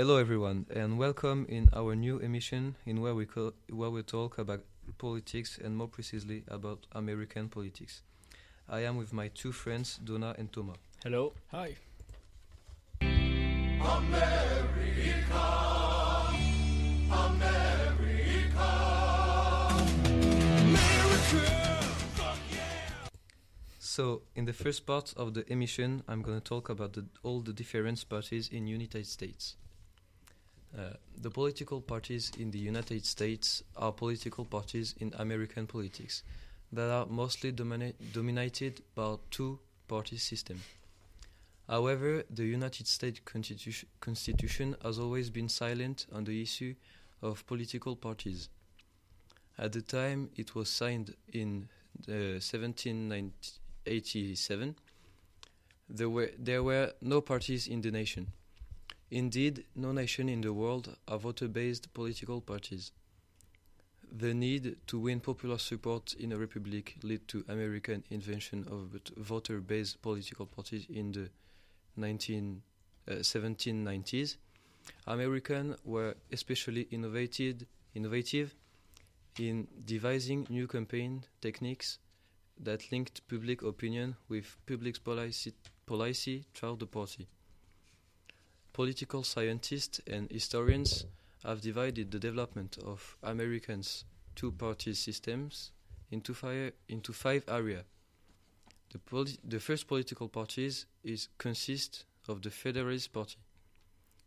Hello, everyone, and welcome in our new emission in where we call, where we talk about politics and more precisely about American politics. I am with my two friends, Donna and Thomas. Hello. Hi. So, in the first part of the emission, I'm going to talk about the, all the different parties in United States. Uh, the political parties in the United States are political parties in American politics that are mostly domina- dominated by two-party system. However, the United States Constitu- Constitution has always been silent on the issue of political parties. At the time it was signed in uh, 1787, there were, there were no parties in the nation. Indeed, no nation in the world are voter-based political parties. The need to win popular support in a republic led to American invention of voter-based political parties in the 19, uh, 1790s. Americans were especially innovative in devising new campaign techniques that linked public opinion with public policy, policy throughout the party. Political scientists and historians have divided the development of Americans' two-party systems into five, into five areas. The, the first political parties is consist of the Federalist Party,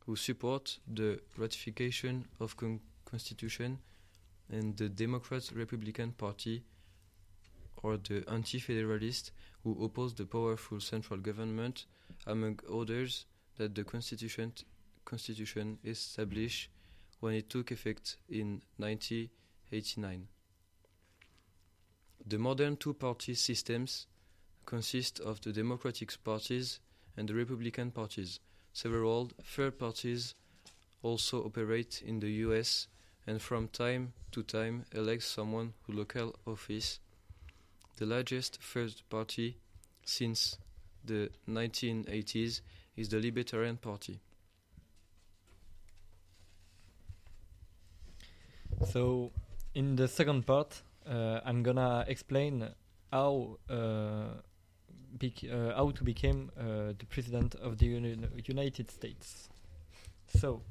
who support the ratification of con- Constitution, and the Democrat Republican Party, or the Anti-Federalist, who oppose the powerful central government, among others, that the Constitution Constitution established when it took effect in 1989. The modern two-party systems consist of the Democratic parties and the Republican parties. Several third parties also operate in the US and from time to time elect someone to local office. The largest third party since the 1980s is the Libertarian Party. So, in the second part, uh, I'm gonna explain how uh, uh, how to become uh, the president of the Uni- United States. So,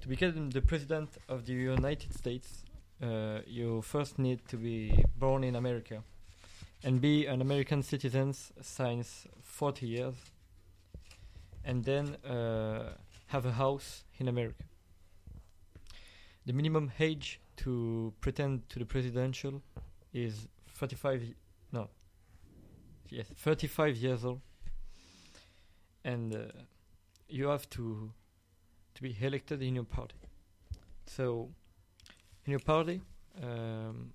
to become the president of the United States, uh, you first need to be born in America and be an American citizen since 40 years, and then uh, have a house in America. The minimum age to pretend to the presidential is 35 no yes 35 years old and uh, you have to to be elected in your party so in your party um,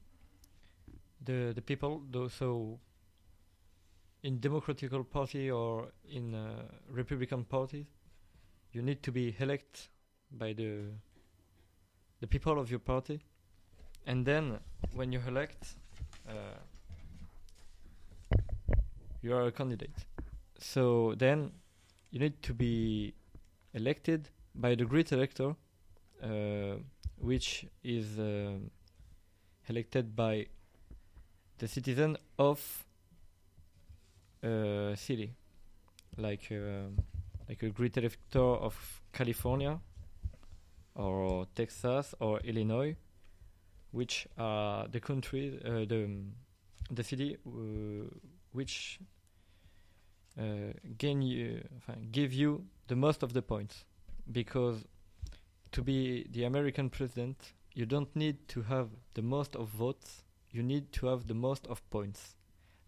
the the people though so in democratical party or in uh, republican party you need to be elected by the the people of your party. And then when you elect uh, you are a candidate. So then you need to be elected by the great elector uh, which is uh, elected by the citizen of a city like um like a great elector of California or Texas or Illinois, which are the countries, uh, the the city uh, which uh, gain you, give you the most of the points, because to be the American president, you don't need to have the most of votes. You need to have the most of points,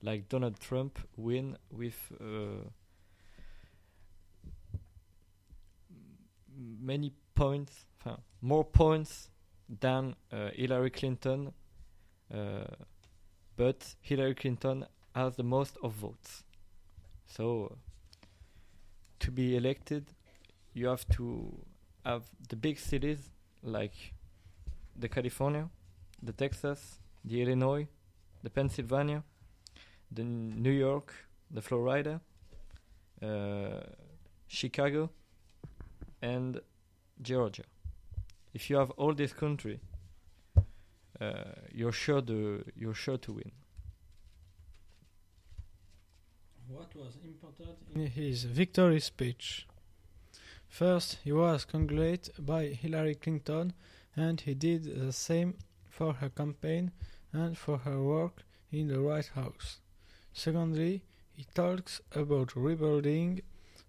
like Donald Trump win with. Uh, many points, more points than uh, Hillary Clinton, uh, but Hillary Clinton has the most of votes. So, to be elected, you have to have the big cities like the California, the Texas, the Illinois, the Pennsylvania, the New York, the Florida, uh, Chicago, and Georgia. If you have all this country, uh, you're sure to you're sure to win. What was important in his victory speech? First, he was congratulated by Hillary Clinton, and he did the same for her campaign and for her work in the White House. Secondly, he talks about rebuilding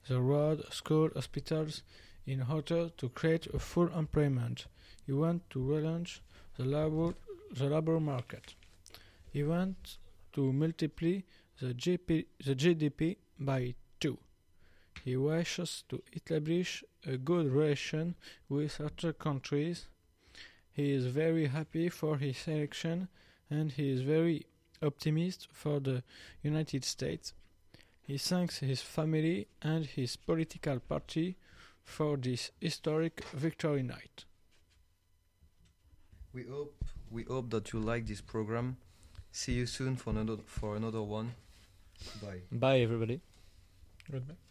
the road, school, hospitals in order to create a full employment. He wants to relaunch the labor, the labor market. He wants to multiply the, GP, the GDP by two. He wishes to establish a good relation with other countries. He is very happy for his election and he is very optimistic for the United States. He thanks his family and his political party for this historic victory night. We hope we hope that you like this program. See you soon for another for another one. Bye. Bye, everybody. Goodbye.